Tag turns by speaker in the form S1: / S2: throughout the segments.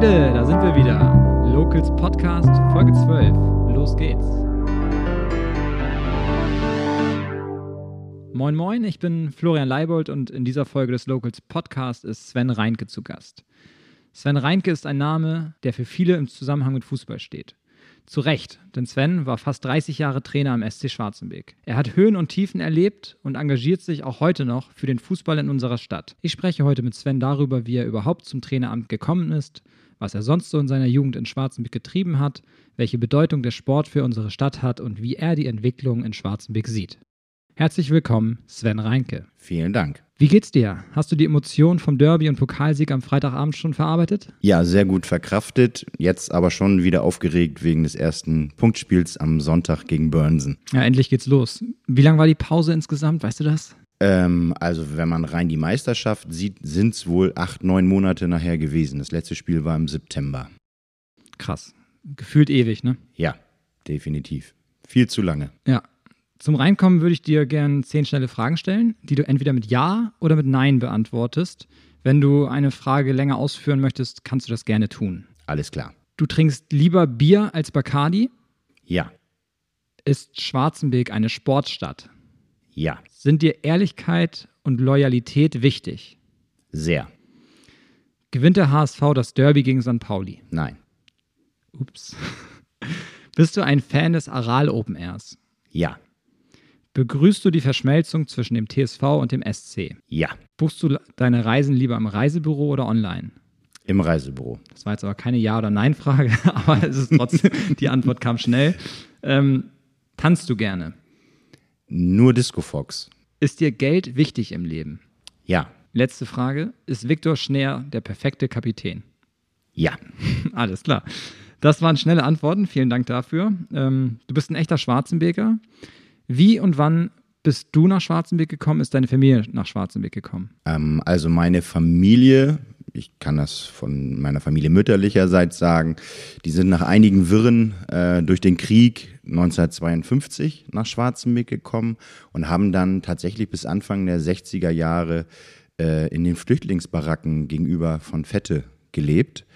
S1: Leute, da sind wir wieder. Locals Podcast, Folge 12. Los geht's. Moin Moin, ich bin Florian Leibold und in dieser Folge des Locals Podcast ist Sven Reinke zu Gast. Sven Reinke ist ein Name, der für viele im Zusammenhang mit Fußball steht. Zu Recht, denn Sven war fast 30 Jahre Trainer am SC Schwarzenbeek. Er hat Höhen und Tiefen erlebt und engagiert sich auch heute noch für den Fußball in unserer Stadt. Ich spreche heute mit Sven darüber, wie er überhaupt zum Traineramt gekommen ist, was er sonst so in seiner Jugend in Schwarzenbeek getrieben hat, welche Bedeutung der Sport für unsere Stadt hat und wie er die Entwicklung in Schwarzenbeek sieht. Herzlich willkommen, Sven Reinke.
S2: Vielen Dank.
S1: Wie geht's dir? Hast du die Emotionen vom Derby und Pokalsieg am Freitagabend schon verarbeitet?
S2: Ja, sehr gut verkraftet. Jetzt aber schon wieder aufgeregt wegen des ersten Punktspiels am Sonntag gegen Burnsen.
S1: Ja, endlich geht's los. Wie lang war die Pause insgesamt? Weißt du das?
S2: Ähm, also, wenn man rein die Meisterschaft sieht, sind es wohl acht, neun Monate nachher gewesen. Das letzte Spiel war im September.
S1: Krass. Gefühlt ewig, ne?
S2: Ja, definitiv. Viel zu lange.
S1: Ja. Zum Reinkommen würde ich dir gerne zehn schnelle Fragen stellen, die du entweder mit Ja oder mit Nein beantwortest. Wenn du eine Frage länger ausführen möchtest, kannst du das gerne tun.
S2: Alles klar.
S1: Du trinkst lieber Bier als Bacardi?
S2: Ja,
S1: Ist Schwarzenbeek eine Sportstadt?
S2: ja,
S1: Sind dir Ehrlichkeit und Loyalität wichtig?
S2: sehr.
S1: Gewinnt der HSV das Derby gegen St. Pauli?
S2: Nein,
S1: Ups. Bist du ein Fan des Aral Open Airs?
S2: ja,
S1: Begrüßt du die Verschmelzung zwischen dem TSV und dem SC?
S2: ja.
S1: Buchst du deine Reisen lieber im Reisebüro oder online?
S2: Im Reisebüro.
S1: Das war jetzt aber keine Ja- oder Nein-Frage, aber es ist trotzdem, die Antwort kam schnell. Ähm, tanzt du gerne?
S2: Nur Disco Fox.
S1: Ist dir Geld wichtig im Leben?
S2: Ja,
S1: Letzte Frage. Ist Viktor Schneer der perfekte Kapitän?
S2: ja.
S1: Alles klar. Das waren schnelle Antworten. Vielen Dank dafür. Ähm, du bist ein echter Schwarzenbeker. Wie und wann bist du nach Schwarzenbeek gekommen? Ist deine Familie nach Schwarzenbeek gekommen?
S2: Ähm, also meine Familie, ich kann das von meiner Familie mütterlicherseits sagen, die sind nach einigen Wirren äh, durch den Krieg 1952 nach Schwarzenbeek gekommen und haben dann tatsächlich bis Anfang der 60er Jahre äh, in den Flüchtlingsbaracken gegenüber von Fette gelebt.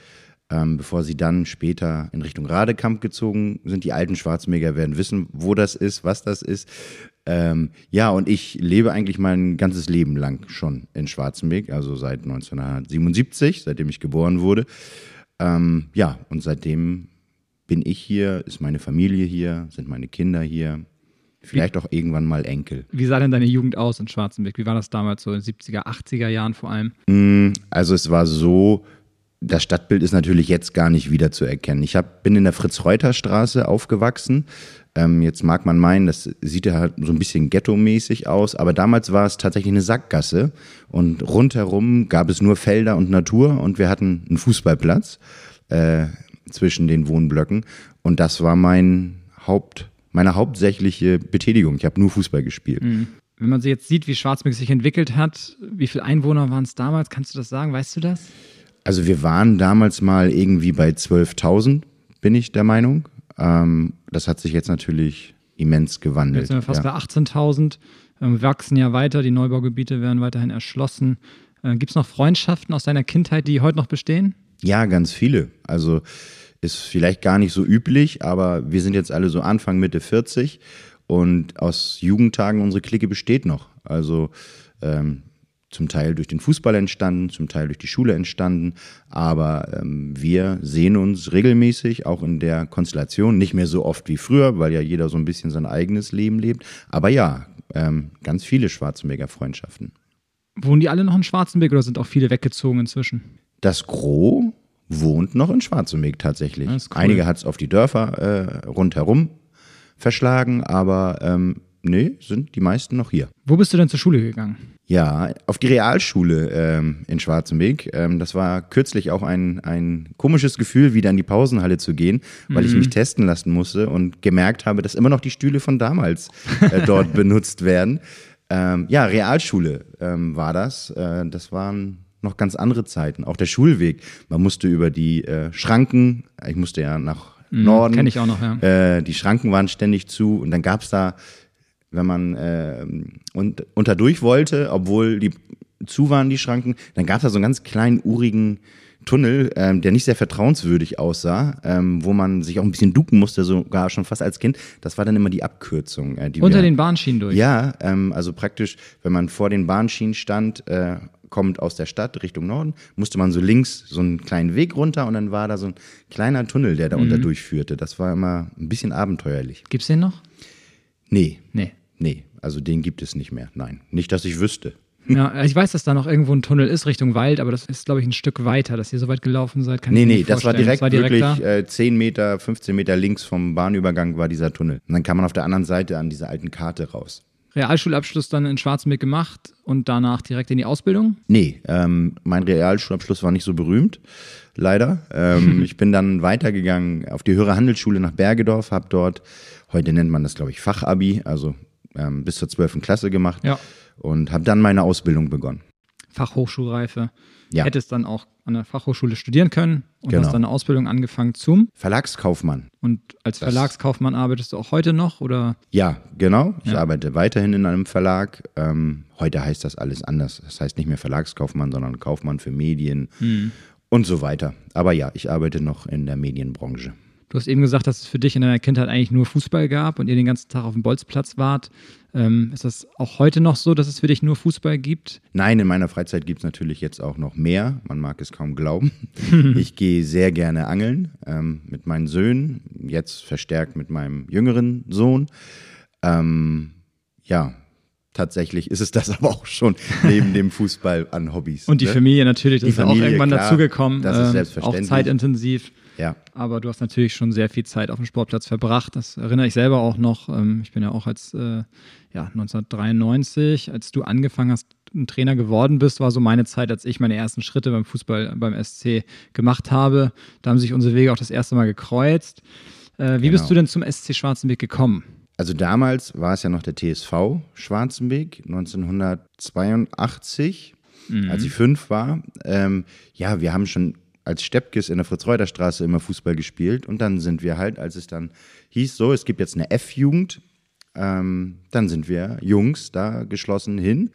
S2: Ähm, bevor sie dann später in Richtung Radekamp gezogen sind. Die alten Schwarzenbeker werden wissen, wo das ist, was das ist. Ähm, ja, und ich lebe eigentlich mein ganzes Leben lang schon in Schwarzenbeek, also seit 1977, seitdem ich geboren wurde. Ähm, ja, und seitdem bin ich hier, ist meine Familie hier, sind meine Kinder hier. Vielleicht auch irgendwann mal Enkel.
S1: Wie sah denn deine Jugend aus in Schwarzenbeek? Wie war das damals so in den 70er, 80er Jahren vor allem?
S2: Also es war so, das Stadtbild ist natürlich jetzt gar nicht wieder zu erkennen. Ich hab, bin in der Fritz-Reuter-Straße aufgewachsen. Ähm, jetzt mag man meinen, das sieht ja halt so ein bisschen ghetto-mäßig aus, aber damals war es tatsächlich eine Sackgasse und rundherum gab es nur Felder und Natur und wir hatten einen Fußballplatz äh, zwischen den Wohnblöcken und das war mein Haupt, meine hauptsächliche Betätigung. Ich habe nur Fußball gespielt.
S1: Wenn man sich jetzt sieht, wie Schwarzenbeek sich entwickelt hat, wie viele Einwohner waren es damals? Kannst du das sagen? Weißt du das?
S2: Also wir waren damals mal irgendwie bei 12.000, bin ich der Meinung. Ähm, das hat sich jetzt natürlich immens gewandelt.
S1: Jetzt sind wir fast
S2: ja.
S1: bei 18.000. Ähm, wachsen ja weiter, die Neubaugebiete werden weiterhin erschlossen. Äh, Gibt es noch Freundschaften aus deiner Kindheit, die heute noch bestehen?
S2: ja, ganz viele. Also ist vielleicht gar nicht so üblich, aber wir sind jetzt alle so Anfang, Mitte 40 und aus Jugendtagen unsere Clique besteht noch. Also ähm, zum Teil durch den Fußball entstanden, zum Teil durch die Schule entstanden, aber ähm, wir sehen uns regelmäßig, auch in der Konstellation, nicht mehr so oft wie früher, weil ja jeder so ein bisschen sein eigenes Leben lebt, aber ja, ähm, ganz viele Schwarzenberger Freundschaften.
S1: Wohnen die alle noch in Schwarzenbeek oder sind auch viele weggezogen inzwischen?
S2: Das Gros wohnt noch in Schwarzenberg tatsächlich.
S1: Cool.
S2: Einige hat es auf die Dörfer äh, rundherum verschlagen, aber ähm, nee, sind die meisten noch hier.
S1: Wo bist du denn zur Schule gegangen?
S2: Ja, auf die Realschule ähm, in Schwarzenbeek. Ähm, das war kürzlich auch ein, ein komisches Gefühl, wieder in die Pausenhalle zu gehen, weil ich mich testen lassen musste und gemerkt habe, dass immer noch die Stühle von damals äh, dort benutzt werden. Ähm, ja, Realschule ähm, war das. Äh, das waren noch ganz andere Zeiten. Auch der Schulweg. Man musste über die äh, Schranken, ich musste ja nach Norden.
S1: kenn ich auch noch, ja.
S2: Äh, die Schranken waren ständig zu und dann gab es da, wenn man äh, und, unter durch wollte, obwohl die zu waren, die Schranken. Dann gab es da so einen ganz kleinen, urigen Tunnel, ähm, der nicht sehr vertrauenswürdig aussah, ähm, wo man sich auch ein bisschen ducken musste, sogar schon fast als Kind. Das war dann immer die Abkürzung. Äh, die
S1: Unter
S2: wir,
S1: den Bahnschienen durch.
S2: Ja, ähm, also praktisch, wenn man vor den Bahnschienen stand, äh, kommt aus der Stadt Richtung Norden, musste man so links so einen kleinen Weg runter und dann war da so ein kleiner Tunnel, der da unter durchführte. Das war immer ein bisschen abenteuerlich.
S1: Gibt's den noch?
S2: Nee,
S1: Nee.
S2: Nee, also den gibt es nicht mehr. Nein, nicht, dass ich wüsste.
S1: Ja, ich weiß, dass da noch irgendwo ein Tunnel ist Richtung Wald, aber das ist, glaube ich, ein Stück weiter, dass ihr so weit gelaufen seid. Kann
S2: Nee,
S1: ich
S2: nee,
S1: nicht
S2: das war direkt,
S1: das war direkt
S2: wirklich äh, 10 Meter, 15 Meter links vom Bahnübergang war dieser Tunnel. Und dann kam man auf der anderen Seite an dieser alten Karte raus.
S1: Realschulabschluss dann in Schwarzenberg gemacht und danach direkt in die Ausbildung.
S2: Nee, ähm, mein Realschulabschluss war nicht so berühmt, leider. Ähm, ich bin dann weitergegangen auf die Höhere Handelsschule nach Bergedorf, habe dort, heute nennt man das, glaube ich, Fachabi, also ähm, bis zur 12. Klasse gemacht
S1: Ja.
S2: und habe dann meine Ausbildung begonnen.
S1: Fachhochschulreife.
S2: Ja.
S1: Hättest dann auch an der Fachhochschule studieren können und
S2: Genau.
S1: hast dann eine Ausbildung angefangen zum.
S2: Verlagskaufmann.
S1: Und als
S2: Das-
S1: Verlagskaufmann arbeitest du auch heute noch oder?
S2: Ja, genau. Ich
S1: Ja.
S2: arbeite weiterhin in einem Verlag. Ähm, heute heißt das alles anders. Das heißt nicht mehr Verlagskaufmann, sondern Kaufmann für Medien und so weiter. Aber ja, ich arbeite noch in der Medienbranche.
S1: Du hast eben gesagt, dass es für dich in deiner Kindheit eigentlich nur Fußball gab und ihr den ganzen Tag auf dem Bolzplatz wart. Ähm, ist das auch heute noch so, dass es für dich nur Fußball gibt?
S2: Nein, in meiner Freizeit gibt es natürlich jetzt auch noch mehr. Man mag es kaum glauben. ich gehe sehr gerne angeln ähm, mit meinen Söhnen, jetzt verstärkt mit meinem jüngeren Sohn. Ähm, ja, tatsächlich ist es das aber auch schon neben dem Fußball an Hobbys.
S1: Und die
S2: ne?
S1: Familie natürlich, das
S2: Die
S1: ist ja auch
S2: Familie,
S1: irgendwann
S2: klar,
S1: dazugekommen.
S2: das ist
S1: ähm,
S2: selbstverständlich.
S1: Auch zeitintensiv.
S2: Ja,
S1: Aber du hast natürlich schon sehr viel Zeit auf dem Sportplatz verbracht. Das erinnere ich selber auch noch. Ähm, Ich bin ja auch als äh, ja, 1993, als du angefangen hast, ein Trainer geworden bist, war so meine Zeit, als ich meine ersten Schritte beim Fußball beim SC gemacht habe. Da haben sich unsere Wege auch das erste Mal gekreuzt. Äh, Wie bist
S2: Genau.
S1: du denn zum SC Schwarzenberg gekommen?
S2: Also damals war es ja noch der TSV Schwarzenbeek, 1982, als ich fünf war. Ähm, ja, wir haben schon als Steppkes in der Fritz-Reuter-Straße immer Fußball gespielt und dann sind wir halt, als es dann hieß, so, es gibt jetzt eine F-Jugend, ähm, dann sind wir Jungs da geschlossen hin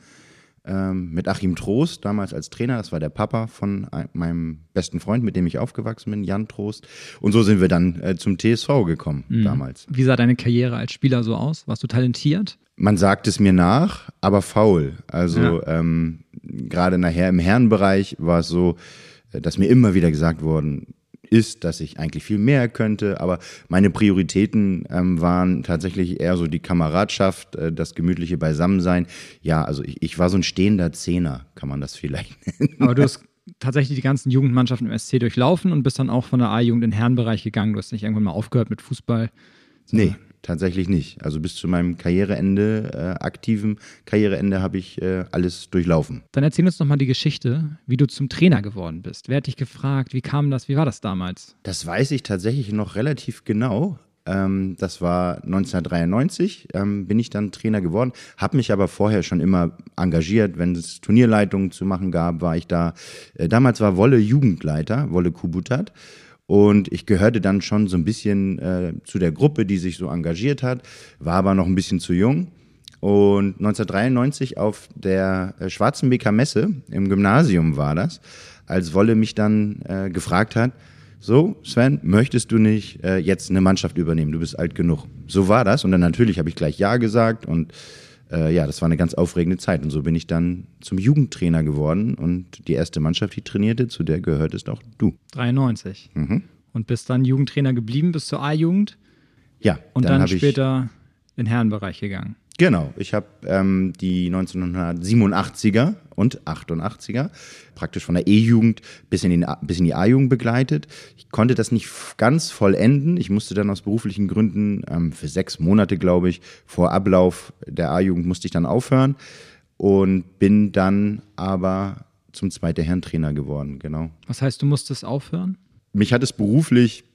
S2: ähm, mit Achim Trost, damals als Trainer, das war der Papa von ein- meinem besten Freund, mit dem ich aufgewachsen bin, Jan Trost. Und so sind wir dann äh, zum TSV gekommen damals.
S1: Wie sah deine Karriere als Spieler so aus? Warst du talentiert?
S2: Man sagt es mir nach, aber faul. Also ähm, gerade nachher im Herrenbereich war es so, dass mir immer wieder gesagt worden ist, dass ich eigentlich viel mehr könnte, aber meine Prioritäten ähm, waren tatsächlich eher so die Kameradschaft, äh, das gemütliche Beisammensein. Ja, also ich, ich war so ein stehender Zehner, kann man das vielleicht nennen.
S1: Aber du hast tatsächlich die ganzen Jugendmannschaften im SC durchlaufen und bist dann auch von der A-Jugend in den Herrenbereich gegangen. Du hast nicht irgendwann mal aufgehört mit Fußball.
S2: Nee, tatsächlich nicht. Also bis zu meinem Karriereende, äh, aktiven Karriereende habe ich äh, alles durchlaufen.
S1: Dann erzähl uns noch mal die Geschichte, wie du zum Trainer geworden bist. Wer hat dich gefragt? Wie kam das? Wie war das damals?
S2: Das weiß ich tatsächlich noch relativ genau. Ähm, das war 1993, ähm, bin ich dann Trainer geworden, habe mich aber vorher schon immer engagiert. Wenn es Turnierleitungen zu machen gab, war ich da. Äh, damals war Wolle Jugendleiter, Wolle Kubutat. Und ich gehörte dann schon so ein bisschen äh, zu der Gruppe, die sich so engagiert hat, war aber noch ein bisschen zu jung. Und 1993 auf der äh, Schwarzenbeker Messe im Gymnasium war das, als Wolle mich dann äh, gefragt hat, so Sven, möchtest du nicht äh, jetzt eine Mannschaft übernehmen? Du bist alt genug. So war das und dann natürlich habe ich gleich Ja gesagt und äh, ja, das war eine ganz aufregende Zeit und so bin ich dann zum Jugendtrainer geworden und die erste Mannschaft, die trainierte, zu der gehörtest auch du.
S1: 93.
S2: Mhm.
S1: Und bist dann Jugendtrainer geblieben bis zur A-Jugend
S2: Ja,
S1: und dann,
S2: ich-
S1: später in den Herrenbereich gegangen.
S2: Genau, ich habe ähm, die 1987er und 88er praktisch von der E-Jugend bis in, den A- bis in die A-Jugend begleitet. Ich konnte das nicht ganz vollenden. Ich musste dann aus beruflichen Gründen ähm, für sechs Monate, glaube ich, vor Ablauf der A-Jugend musste ich dann aufhören und bin dann aber zum zweiten Herrentrainer geworden, genau.
S1: Was heißt, du musstest aufhören?
S2: Mich hat es beruflich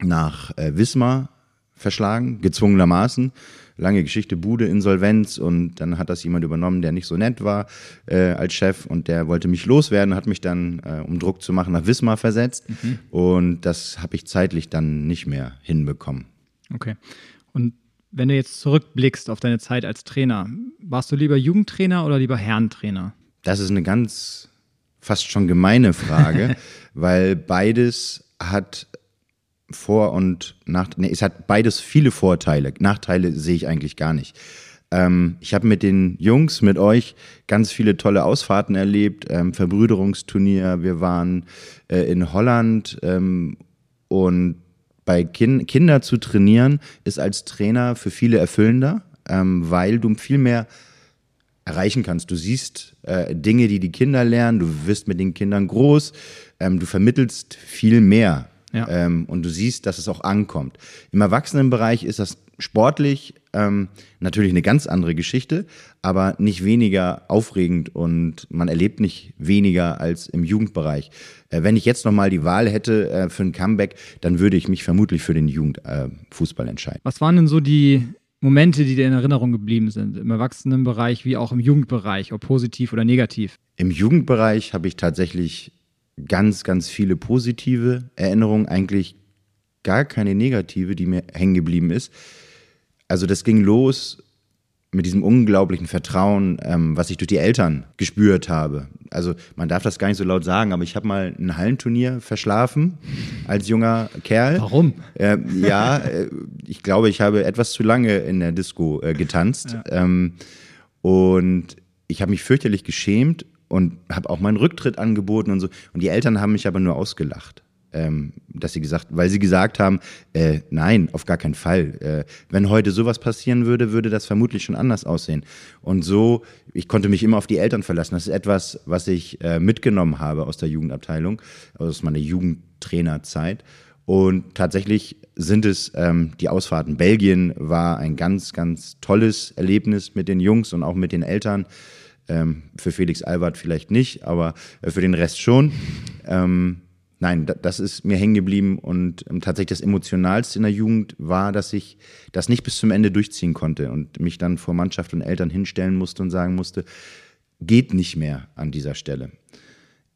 S2: nach äh, Wismar verschlagen, gezwungenermaßen. Lange Geschichte, Bude, Insolvenz und dann hat das jemand übernommen, der nicht so nett war äh, als Chef und der wollte mich loswerden, hat mich dann, äh, um Druck zu machen, nach Wismar versetzt und das habe ich zeitlich dann nicht mehr hinbekommen.
S1: Okay. Und wenn du jetzt zurückblickst auf deine Zeit als Trainer, warst du lieber Jugendtrainer oder lieber Herrentrainer?
S2: Das ist eine ganz fast schon gemeine Frage, weil beides hat vor- und nach, nee, es hat beides viele Vorteile. Nachteile sehe ich eigentlich gar nicht. Ähm, ich habe mit den Jungs, mit euch ganz viele tolle Ausfahrten erlebt, ähm, Verbrüderungsturnier. Wir waren äh, in Holland ähm, und bei kind Kinder zu trainieren ist als Trainer für viele erfüllender, ähm, weil du viel mehr erreichen kannst. Du siehst äh, Dinge, die die Kinder lernen, du wirst mit den Kindern groß, ähm, du vermittelst viel mehr ja. ähm, und du siehst, dass es auch ankommt. Im Erwachsenenbereich ist das sportlich ähm, natürlich eine ganz andere Geschichte, aber nicht weniger aufregend und man erlebt nicht weniger als im Jugendbereich. Äh, wenn ich jetzt nochmal die Wahl hätte äh, für ein Comeback, dann würde ich mich vermutlich für den Jugendfußball äh, entscheiden.
S1: Was waren denn so die Momente, die dir in Erinnerung geblieben sind, im Erwachsenenbereich wie auch im Jugendbereich, ob positiv oder negativ?
S2: Im Jugendbereich habe ich tatsächlich ganz, ganz viele positive Erinnerungen, eigentlich gar keine negative, die mir hängen geblieben ist. Also das ging los mit diesem unglaublichen Vertrauen, ähm, was ich durch die Eltern gespürt habe. Also man darf das gar nicht so laut sagen, aber ich habe mal ein Hallenturnier verschlafen als junger Kerl.
S1: Warum?
S2: Äh, ja, äh, ich glaube, ich habe etwas zu lange in der Disco äh, getanzt. Ja. Ähm, und ich habe mich fürchterlich geschämt und habe auch meinen Rücktritt angeboten und so. Und die Eltern haben mich aber nur ausgelacht ähm, dass sie gesagt, weil sie gesagt haben, äh, nein, auf gar keinen Fall. Äh, wenn heute sowas passieren würde, würde das vermutlich schon anders aussehen. Und so, ich konnte mich immer auf die Eltern verlassen. Das ist etwas, was ich äh, mitgenommen habe aus der Jugendabteilung, aus meiner Jugendtrainerzeit. Und tatsächlich sind es ähm, die Ausfahrten. Belgien war ein ganz, ganz tolles Erlebnis mit den Jungs und auch mit den Eltern. Ähm, für Felix Albert vielleicht nicht, aber äh, für den Rest schon. Ähm, nein, das ist mir hängen geblieben und ähm, tatsächlich das Emotionalste in der Jugend war, dass ich das nicht bis zum Ende durchziehen konnte und mich dann vor Mannschaft und Eltern hinstellen musste und sagen musste, geht nicht mehr an dieser Stelle.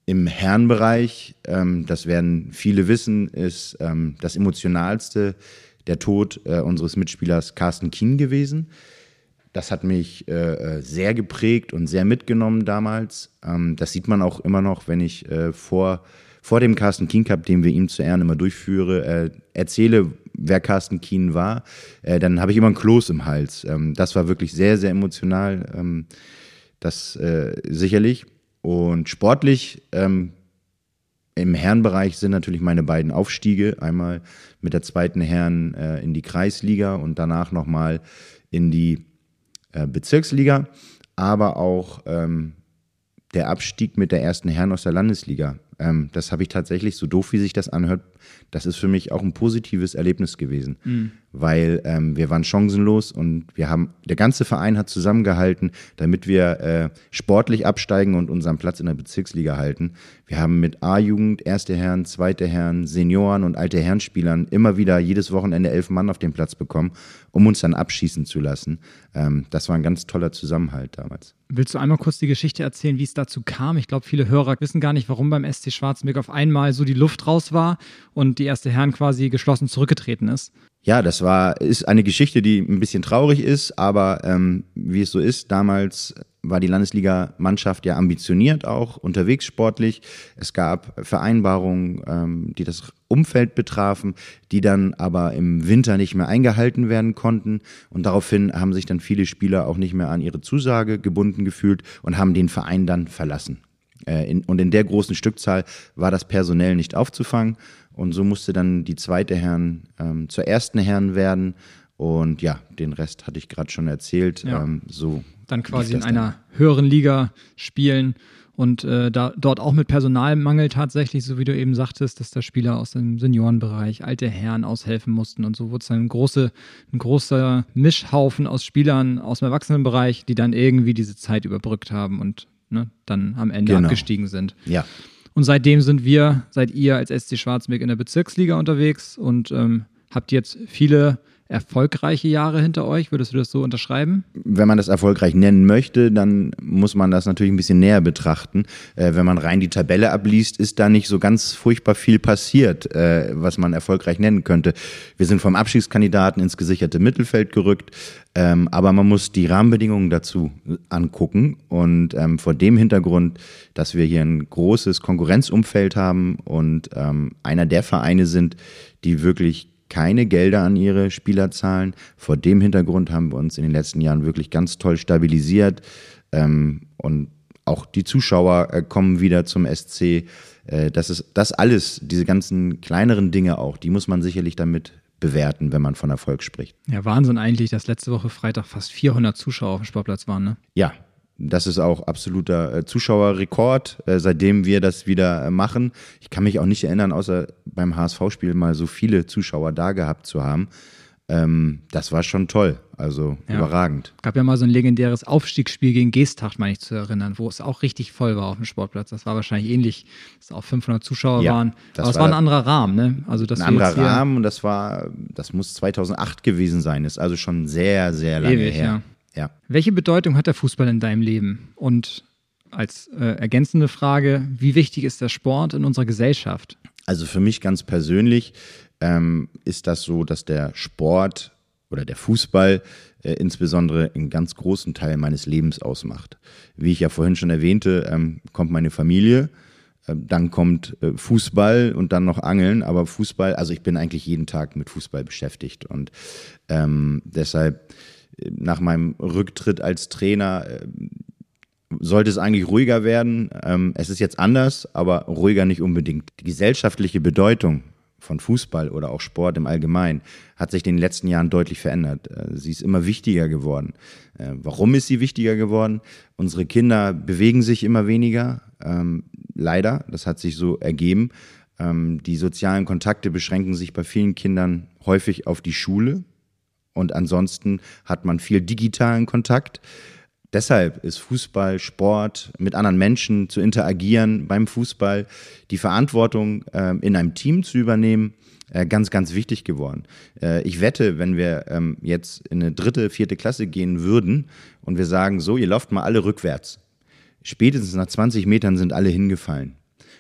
S2: Im Herrenbereich, ähm, das werden viele wissen, ist ähm, das emotionalste der Tod äh, unseres Mitspielers Carsten Kien gewesen. Das hat mich äh, äh sehr geprägt und sehr mitgenommen damals. Ähm, das sieht man auch immer noch, wenn ich äh, vor vor dem Carsten Keen Cup, den wir ihm zu Ehren immer durchführe, äh, erzähle, wer Carsten Keen war, äh, dann habe ich immer ein Kloß im Hals. Ähm, das war wirklich sehr, sehr emotional, ähm, das äh, sicherlich. Und sportlich ähm, im Herrenbereich sind natürlich meine beiden Aufstiege. Einmal mit der zweiten Herren äh, in die Kreisliga und danach nochmal in die Bezirksliga. Aber auch ähm, der Abstieg mit der ersten Herren aus der Landesliga. Ähm, das habe ich tatsächlich, so doof wie sich das anhört, das ist für mich auch ein positives Erlebnis gewesen, mhm. weil ähm, wir waren chancenlos und wir haben, der ganze Verein hat zusammengehalten, damit wir äh, sportlich absteigen und unseren Platz in der Bezirksliga halten. Wir haben mit A-Jugend, erste Herren, zweite Herren, Senioren und alte Herrenspielern immer wieder jedes Wochenende elf Mann auf den Platz bekommen, um uns dann abschießen zu lassen. Ähm, das war ein ganz toller Zusammenhalt damals.
S1: Willst du einmal kurz die Geschichte erzählen, wie es dazu kam? Ich glaube, viele Hörer wissen gar nicht, warum beim SC Schwarzenberg auf einmal so die Luft raus war und die erste Herren quasi geschlossen zurückgetreten ist.
S2: Ja, das war, ist eine Geschichte, die ein bisschen traurig ist, aber ähm, wie es so ist, damals war die Landesliga-Mannschaft ja ambitioniert auch, unterwegs sportlich. Es gab Vereinbarungen, ähm, die das Umfeld betrafen, die dann aber im Winter nicht mehr eingehalten werden konnten. Und daraufhin haben sich dann viele Spieler auch nicht mehr an ihre Zusage gebunden gefühlt und haben den Verein dann verlassen. Äh, in, und in der großen Stückzahl war das personell nicht aufzufangen. Und so musste dann die zweite Herren ähm, zur ersten Herren werden. Und ja, den Rest hatte ich gerade schon erzählt. Ja. Ähm, so
S1: dann quasi in einer dann. höheren Liga spielen und äh, da, dort auch mit Personalmangel tatsächlich, so wie du eben sagtest, dass da Spieler aus dem Seniorenbereich, alte Herren aushelfen mussten und so wurde es dann ein, große, ein großer Mischhaufen aus Spielern aus dem Erwachsenenbereich, die dann irgendwie diese Zeit überbrückt haben und ne, dann am Ende genau. abgestiegen sind.
S2: Ja.
S1: Und seitdem sind wir, seid ihr als SC Schwarzmeck in der Bezirksliga unterwegs und ähm, habt jetzt viele erfolgreiche Jahre hinter euch. Würdest du das so unterschreiben?
S2: Wenn man das erfolgreich nennen möchte, dann muss man das natürlich ein bisschen näher betrachten. Äh, wenn man rein die Tabelle abliest, ist da nicht so ganz furchtbar viel passiert, äh, was man erfolgreich nennen könnte. Wir sind vom Abschiedskandidaten ins gesicherte Mittelfeld gerückt, ähm, aber man muss die Rahmenbedingungen dazu angucken. Und ähm, vor dem Hintergrund, dass wir hier ein großes Konkurrenzumfeld haben und ähm, einer der Vereine sind, die wirklich keine Gelder an ihre Spieler zahlen. Vor dem Hintergrund haben wir uns in den letzten Jahren wirklich ganz toll stabilisiert. Ähm, und auch die Zuschauer äh, kommen wieder zum SC. Äh, das ist das alles, diese ganzen kleineren Dinge auch, die muss man sicherlich damit bewerten, wenn man von Erfolg spricht.
S1: Ja, Wahnsinn eigentlich, dass letzte Woche Freitag fast 400 Zuschauer auf dem Sportplatz waren, ne?
S2: Ja, das ist auch absoluter äh, Zuschauerrekord, äh, seitdem wir das wieder äh, machen. Ich kann mich auch nicht erinnern, außer beim HSV-Spiel mal so viele Zuschauer da gehabt zu haben. Ähm, das war schon toll, also ja. überragend.
S1: Gab ja mal so ein legendäres Aufstiegsspiel gegen Geesthacht, meine ich zu erinnern, wo es auch richtig voll war auf dem Sportplatz. Das war wahrscheinlich ähnlich, dass auch 500 Zuschauer ja, waren. Aber es war ein anderer Rahmen, ne?
S2: Also das ein anderer Rahmen und das war, das muss 2008 gewesen sein. Ist also schon sehr, sehr lange Ewig, her. Ja.
S1: Ja. Welche Bedeutung hat der Fußball in deinem Leben? Und als äh, ergänzende Frage, wie wichtig ist der Sport in unserer Gesellschaft?
S2: Also für mich ganz persönlich ähm, ist das so, dass der Sport oder der Fußball äh, insbesondere einen ganz großen Teil meines Lebens ausmacht. Wie ich ja vorhin schon erwähnte, ähm, kommt meine Familie, äh, dann kommt äh, Fußball und dann noch Angeln, aber Fußball, also ich bin eigentlich jeden Tag mit Fußball beschäftigt und ähm, deshalb nach meinem Rücktritt als Trainer äh, sollte es eigentlich ruhiger werden. Ähm, es ist jetzt anders, aber ruhiger nicht unbedingt. Die gesellschaftliche Bedeutung von Fußball oder auch Sport im Allgemeinen hat sich in den letzten Jahren deutlich verändert. Äh, sie ist immer wichtiger geworden. Äh, warum ist sie wichtiger geworden? Unsere Kinder bewegen sich immer weniger. Ähm, leider, das hat sich so ergeben. Ähm, die sozialen Kontakte beschränken sich bei vielen Kindern häufig auf die Schule. Und ansonsten hat man viel digitalen Kontakt. Deshalb ist Fußball, Sport, mit anderen Menschen zu interagieren beim Fußball, die Verantwortung äh, in einem Team zu übernehmen, äh, ganz, ganz wichtig geworden. Äh, ich wette, wenn wir ähm, jetzt in eine dritte, vierte Klasse gehen würden und wir sagen, so, ihr lauft mal alle rückwärts. Spätestens nach 20 Metern sind alle hingefallen.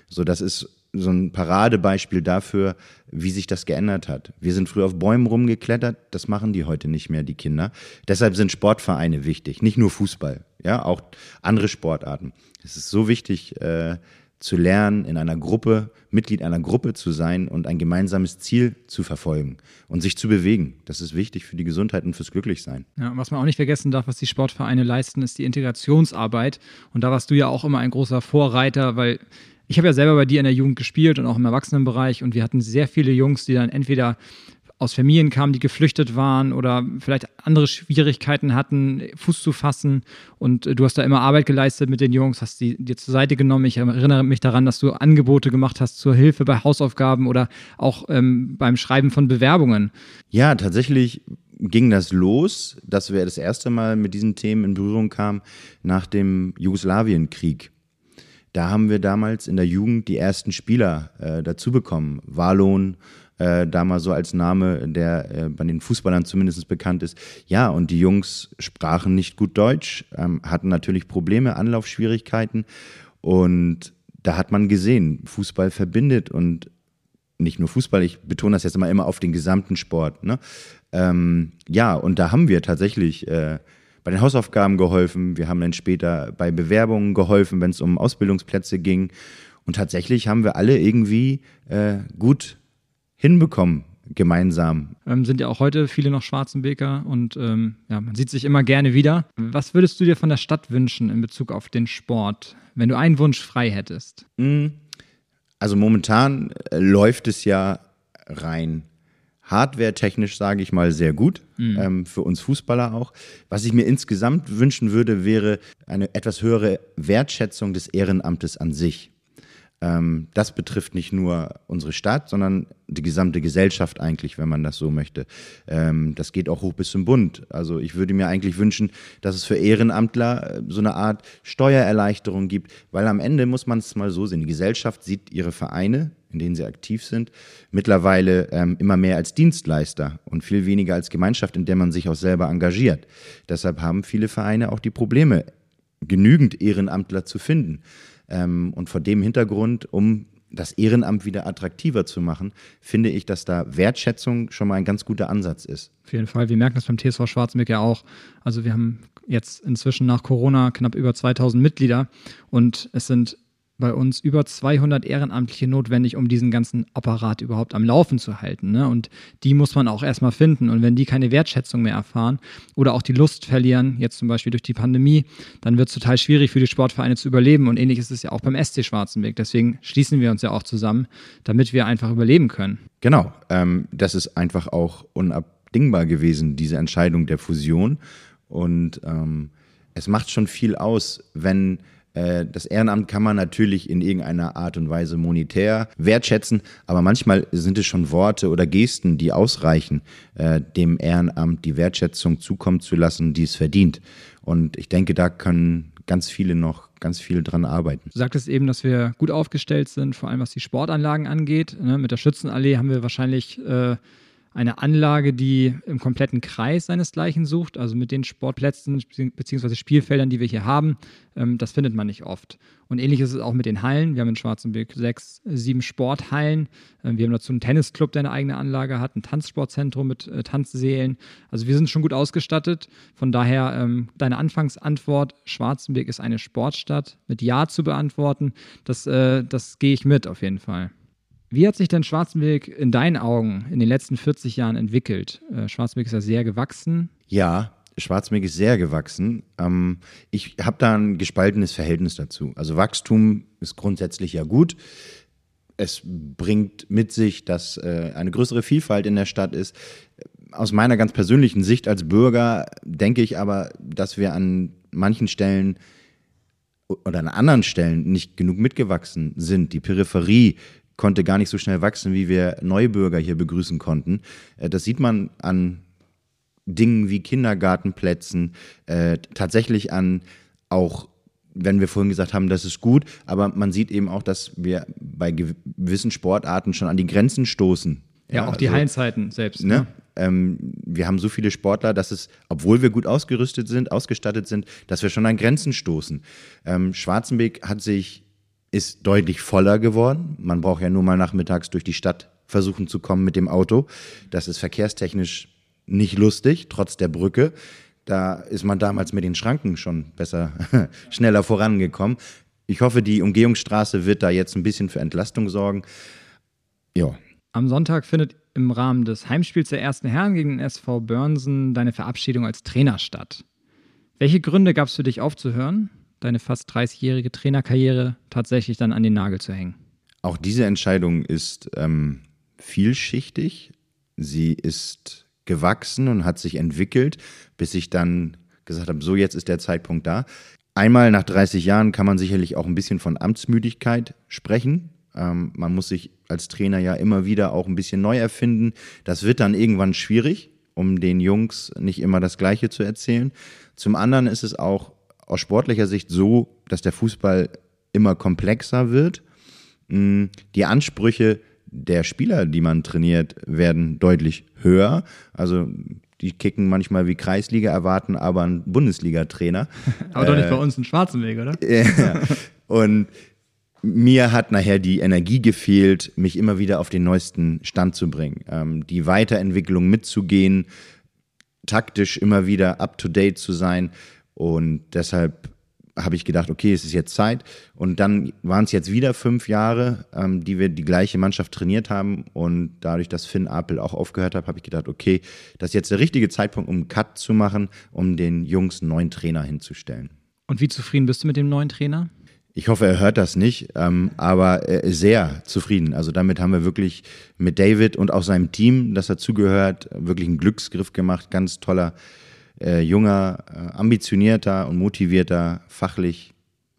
S2: So, das ist so ein Paradebeispiel dafür, wie sich das geändert hat. Wir sind früher auf Bäumen rumgeklettert, das machen die heute nicht mehr, die Kinder. Deshalb sind Sportvereine wichtig, nicht nur Fußball, ja, auch andere Sportarten. Es ist so wichtig äh, zu lernen, in einer Gruppe, Mitglied einer Gruppe zu sein und ein gemeinsames Ziel zu verfolgen und sich zu bewegen. Das ist wichtig für die Gesundheit und fürs Glücklichsein.
S1: Ja, was man auch nicht vergessen darf, was die Sportvereine leisten, ist die Integrationsarbeit. Und da warst du ja auch immer ein großer Vorreiter, weil ich habe ja selber bei dir in der Jugend gespielt und auch im Erwachsenenbereich und wir hatten sehr viele Jungs, die dann entweder aus Familien kamen, die geflüchtet waren oder vielleicht andere Schwierigkeiten hatten, Fuß zu fassen. Und du hast da immer Arbeit geleistet mit den Jungs, hast die dir zur Seite genommen. Ich erinnere mich daran, dass du Angebote gemacht hast zur Hilfe bei Hausaufgaben oder auch ähm, beim Schreiben von Bewerbungen.
S2: Ja, tatsächlich ging das los, dass wir das erste Mal mit diesen Themen in Berührung kamen nach dem Jugoslawienkrieg. Da haben wir damals in der Jugend die ersten Spieler äh, dazu bekommen. Walon, äh, damals so als Name, der äh, bei den Fußballern zumindest bekannt ist. Ja, und die Jungs sprachen nicht gut Deutsch, ähm, hatten natürlich Probleme, Anlaufschwierigkeiten. Und da hat man gesehen, Fußball verbindet und nicht nur Fußball, ich betone das jetzt immer immer auf den gesamten Sport. Ne? Ähm, ja, und da haben wir tatsächlich äh, bei den Hausaufgaben geholfen, wir haben dann später bei Bewerbungen geholfen, wenn es um Ausbildungsplätze ging. Und tatsächlich haben wir alle irgendwie äh, gut hinbekommen, gemeinsam.
S1: Ähm, sind ja auch heute viele noch Schwarzenbeker und ähm, ja, man sieht sich immer gerne wieder. Was würdest du dir von der Stadt wünschen in Bezug auf den Sport, wenn du einen Wunsch frei hättest?
S2: Hm. Also momentan äh, läuft es ja rein hardware-technisch, sage ich mal, sehr gut. Mhm. Ähm, für uns Fußballer auch. Was ich mir insgesamt wünschen würde, wäre eine etwas höhere Wertschätzung des Ehrenamtes an sich. Ähm, das betrifft nicht nur unsere Stadt, sondern die gesamte Gesellschaft eigentlich, wenn man das so möchte. Ähm, das geht auch hoch bis zum Bund. Also ich würde mir eigentlich wünschen, dass es für Ehrenamtler äh, so eine Art Steuererleichterung gibt, weil am Ende muss man es mal so sehen. Die Gesellschaft sieht ihre Vereine in denen sie aktiv sind, mittlerweile ähm, immer mehr als Dienstleister und viel weniger als Gemeinschaft, in der man sich auch selber engagiert. Deshalb haben viele Vereine auch die Probleme, genügend Ehrenamtler zu finden. Ähm, und vor dem Hintergrund, um das Ehrenamt wieder attraktiver zu machen, finde ich, dass da Wertschätzung schon mal ein ganz guter Ansatz ist.
S1: Auf jeden Fall. Wir merken das beim TSV Schwarzenberg ja auch. Also wir haben jetzt inzwischen nach Corona knapp über 2000 Mitglieder und es sind bei uns über 200 Ehrenamtliche notwendig, um diesen ganzen Apparat überhaupt am Laufen zu halten. Ne? Und die muss man auch erstmal finden. Und wenn die keine Wertschätzung mehr erfahren oder auch die Lust verlieren, jetzt zum Beispiel durch die Pandemie, dann wird es total schwierig für die Sportvereine zu überleben. Und ähnlich ist es ja auch beim SC Schwarzenberg. Deswegen schließen wir uns ja auch zusammen, damit wir einfach überleben können.
S2: Genau. Ähm, das ist einfach auch unabdingbar gewesen, diese Entscheidung der Fusion. Und ähm, es macht schon viel aus, wenn das Ehrenamt kann man natürlich in irgendeiner Art und Weise monetär wertschätzen, aber manchmal sind es schon Worte oder Gesten, die ausreichen, äh, dem Ehrenamt die Wertschätzung zukommen zu lassen, die es verdient. Und ich denke, da können ganz viele noch ganz viel dran arbeiten.
S1: Du sagtest eben, dass wir gut aufgestellt sind, vor allem was die Sportanlagen angeht. Ne, mit der Schützenallee haben wir wahrscheinlich äh, eine Anlage, die im kompletten Kreis seinesgleichen sucht, also mit den Sportplätzen bzw. Spielfeldern, die wir hier haben, ähm, das findet man nicht oft. Und ähnlich ist es auch mit den Hallen. Wir haben in Schwarzenberg sechs, sieben Sporthallen. Ähm, wir haben dazu einen Tennisclub, der eine eigene Anlage hat, ein Tanzsportzentrum mit äh, Tanzsälen. Also wir sind schon gut ausgestattet. Von daher ähm, deine Anfangsantwort, Schwarzenberg ist eine Sportstadt, mit Ja zu beantworten, das, äh, das gehe ich mit auf jeden Fall. Wie hat sich denn Schwarzenberg in deinen Augen in den letzten 40 Jahren entwickelt? Äh, Schwarzenberg ist ja sehr gewachsen.
S2: Ja, Schwarzenberg ist sehr gewachsen. Ähm, ich habe da ein gespaltenes Verhältnis dazu. Also Wachstum ist grundsätzlich ja gut. Es bringt mit sich, dass äh, eine größere Vielfalt in der Stadt ist. Aus meiner ganz persönlichen Sicht als Bürger denke ich aber, dass wir an manchen Stellen oder an anderen Stellen nicht genug mitgewachsen sind. Die Peripherie konnte gar nicht so schnell wachsen, wie wir Neubürger hier begrüßen konnten. Äh, das sieht man an Dingen wie Kindergartenplätzen, äh, tatsächlich an auch wenn wir vorhin gesagt haben, das ist gut, aber man sieht eben auch, dass wir bei gewissen Sportarten schon an die Grenzen stoßen.
S1: Ja, ja auch die also, Hallenzeiten selbst.
S2: Ne? ne? Ähm, wir haben so viele Sportler, dass es, obwohl wir gut ausgerüstet sind, ausgestattet sind, dass wir schon an Grenzen stoßen. Ähm, Schwarzenbeck hat sich ist deutlich voller geworden. Man braucht ja nur mal nachmittags durch die Stadt versuchen zu kommen mit dem Auto. Das ist verkehrstechnisch nicht lustig, trotz der Brücke. Da ist man damals mit den Schranken schon besser, schneller vorangekommen. Ich hoffe, die Umgehungsstraße wird da jetzt ein bisschen für Entlastung sorgen.
S1: Ja. Am Sonntag findet im Rahmen des Heimspiels der ersten Herren gegen den SV Börnsen deine Verabschiedung als Trainer statt. Welche Gründe gab es für dich aufzuhören? Deine fast 30-jährige Trainerkarriere tatsächlich dann an den Nagel zu hängen?
S2: Auch diese Entscheidung ist ähm, vielschichtig. Sie ist gewachsen und hat sich entwickelt, bis ich dann gesagt habe, so jetzt ist der Zeitpunkt da. Einmal nach 30 Jahren kann man sicherlich auch ein bisschen von Amtsmüdigkeit sprechen. Ähm, man muss sich als Trainer ja immer wieder auch ein bisschen neu erfinden. Das wird dann irgendwann schwierig, um den Jungs nicht immer das Gleiche zu erzählen. Zum anderen ist es auch aus sportlicher Sicht so, dass der Fußball immer komplexer wird. Mm, die Ansprüche der Spieler, die man trainiert, werden deutlich höher. Also die kicken manchmal wie Kreisliga, erwarten aber einen Bundesliga-Trainer.
S1: aber doch nicht bei äh, uns einen Schwarzenweg, oder?
S2: ja. Und mir hat nachher die Energie gefehlt, mich immer wieder auf den neuesten Stand zu bringen, ähm, die Weiterentwicklung mitzugehen, taktisch immer wieder up-to-date zu sein. Und deshalb habe ich gedacht, okay, es ist jetzt Zeit. Und dann waren es jetzt wieder fünf Jahre, ähm, die wir die gleiche Mannschaft trainiert haben. Und dadurch, dass Finn Apel auch aufgehört hat, habe ich gedacht, okay, das ist jetzt der richtige Zeitpunkt, um einen Cut zu machen, um den Jungs einen neuen Trainer hinzustellen.
S1: Und wie zufrieden bist du mit dem neuen Trainer?
S2: Ich hoffe, er hört das nicht, ähm, aber er ist sehr zufrieden. Also damit haben wir wirklich mit David und auch seinem Team, das dazugehört, wirklich einen Glücksgriff gemacht. Ganz toller äh, junger, äh, ambitionierter und motivierter, fachlich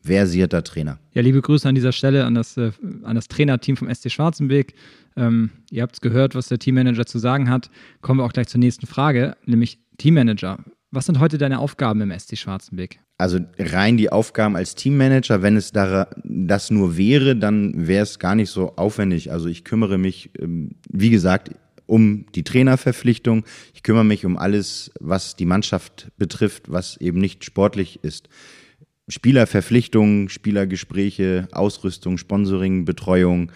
S2: versierter Trainer.
S1: Ja, liebe Grüße an dieser Stelle an das, äh, an das Trainerteam vom SC Schwarzenberg. Ähm, ihr habt es gehört, was der Teammanager zu sagen hat. Kommen wir auch gleich zur nächsten Frage, nämlich Teammanager. Was sind heute deine Aufgaben im SC Schwarzenbeck?
S2: Also rein die Aufgaben als Teammanager, wenn es da, das nur wäre, dann wäre es gar nicht so aufwendig. Also ich kümmere mich, ähm, wie gesagt, um die Trainerverpflichtung. Ich kümmere mich um alles, was die Mannschaft betrifft, was eben nicht sportlich ist. Spielerverpflichtungen, Spielergespräche, Ausrüstung, Sponsoring, Betreuung,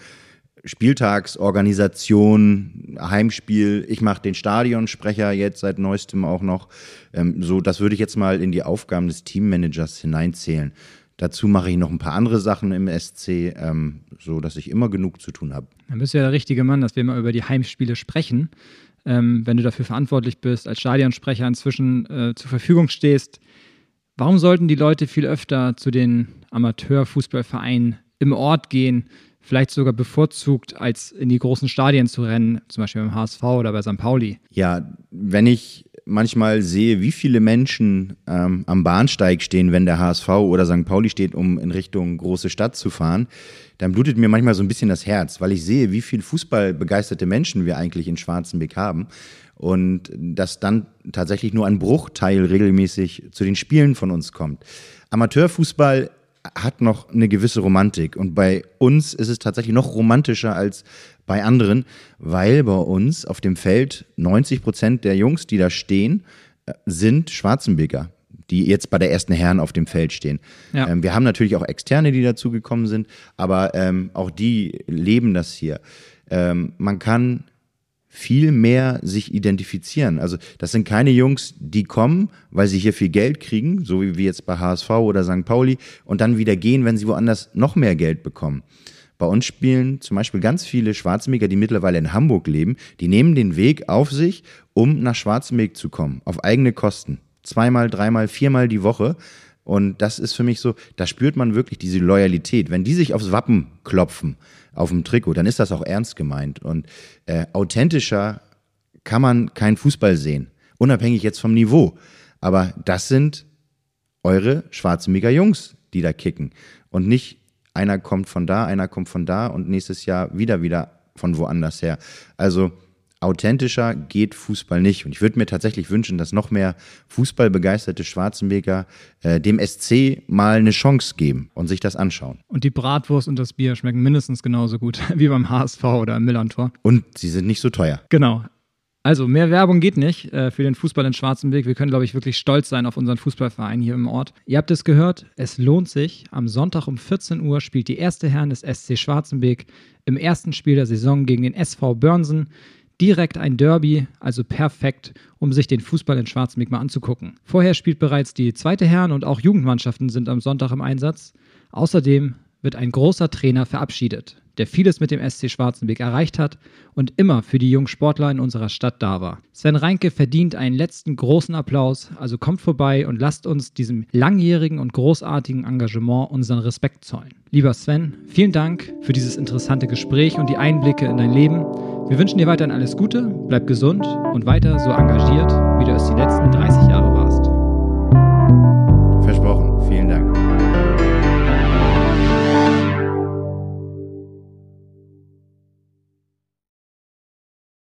S2: Spieltagsorganisation, Heimspiel. Ich mache den Stadionsprecher jetzt seit neuestem auch noch. Ähm, so, das würde ich jetzt mal in die Aufgaben des Teammanagers hineinzählen. Dazu mache ich noch ein paar andere Sachen im SC, ähm, so dass ich immer genug zu tun habe.
S1: Dann bist du ja der richtige Mann, dass wir mal über die Heimspiele sprechen. Ähm, wenn du dafür verantwortlich bist, als Stadionsprecher inzwischen äh, zur Verfügung stehst, warum sollten die Leute viel öfter zu den Amateurfußballvereinen im Ort gehen, vielleicht sogar bevorzugt, als in die großen Stadien zu rennen, zum Beispiel beim HSV oder bei St. Pauli?
S2: Ja, wenn ich manchmal sehe, wie viele Menschen ähm, am Bahnsteig stehen, wenn der HSV oder St. Pauli steht, um in Richtung große Stadt zu fahren, dann blutet mir manchmal so ein bisschen das Herz, weil ich sehe, wie viel fußballbegeisterte Menschen wir eigentlich in Schwarzenbeck haben und dass dann tatsächlich nur ein Bruchteil regelmäßig zu den Spielen von uns kommt. Amateurfußball hat noch eine gewisse Romantik. Und bei uns ist es tatsächlich noch romantischer als bei anderen, weil bei uns auf dem Feld 90 Prozent der Jungs, die da stehen, äh, sind Schwarzenbeker, die jetzt bei der ersten Herren auf dem Feld stehen. Ja. Ähm, wir haben natürlich auch Externe, die dazugekommen sind, aber ähm, auch die leben das hier. Ähm, man kann viel mehr sich identifizieren. Also das sind keine Jungs, die kommen, weil sie hier viel Geld kriegen, so wie wir jetzt bei HSV oder St. Pauli, und dann wieder gehen, wenn sie woanders noch mehr Geld bekommen. Bei uns spielen zum Beispiel ganz viele Schwarzenbeker, die mittlerweile in Hamburg leben, die nehmen den Weg auf sich, um nach Schwarzenbeck zu kommen, auf eigene Kosten. Zweimal, dreimal, viermal die Woche. Und das ist für mich so, da spürt man wirklich diese Loyalität. Wenn die sich aufs Wappen klopfen, auf dem Trikot, dann ist das auch ernst gemeint. Und äh, authentischer kann man keinen Fußball sehen, unabhängig jetzt vom Niveau. Aber das sind eure schwarzen Mega-Jungs, die da kicken. Und nicht einer kommt von da, einer kommt von da und nächstes Jahr wieder wieder von woanders her. Also authentischer geht Fußball nicht. Und ich würde mir tatsächlich wünschen, dass noch mehr fußballbegeisterte Schwarzenbeker äh, dem SC mal eine Chance geben und sich das anschauen.
S1: Und die Bratwurst und das Bier schmecken mindestens genauso gut wie beim HSV oder im Millantor.
S2: Und sie sind nicht so teuer.
S1: Genau. Also mehr Werbung geht nicht äh, für den Fußball in Schwarzenberg. Wir können, glaube ich, wirklich stolz sein auf unseren Fußballverein hier im Ort. Ihr habt es gehört, es lohnt sich. Am Sonntag um 14 Uhr spielt die erste Herren des SC Schwarzenberg im ersten Spiel der Saison gegen den SV Börnsen direkt ein Derby, also perfekt, um sich den Fußball in Schwarzenbeck mal anzugucken. Vorher spielt bereits die zweite Herren und auch Jugendmannschaften sind am Sonntag im Einsatz. Außerdem wird ein großer Trainer verabschiedet, der vieles mit dem SC Schwarzenbeck erreicht hat und immer für die jungen Sportler in unserer Stadt da war. Sven Reinke verdient einen letzten großen Applaus, also kommt vorbei und lasst uns diesem langjährigen und großartigen Engagement unseren Respekt zollen. Lieber Sven, vielen Dank für dieses interessante Gespräch und die Einblicke in dein Leben. Wir wünschen dir weiterhin alles Gute, bleib gesund und weiter so engagiert, wie du es die letzten 30 Jahre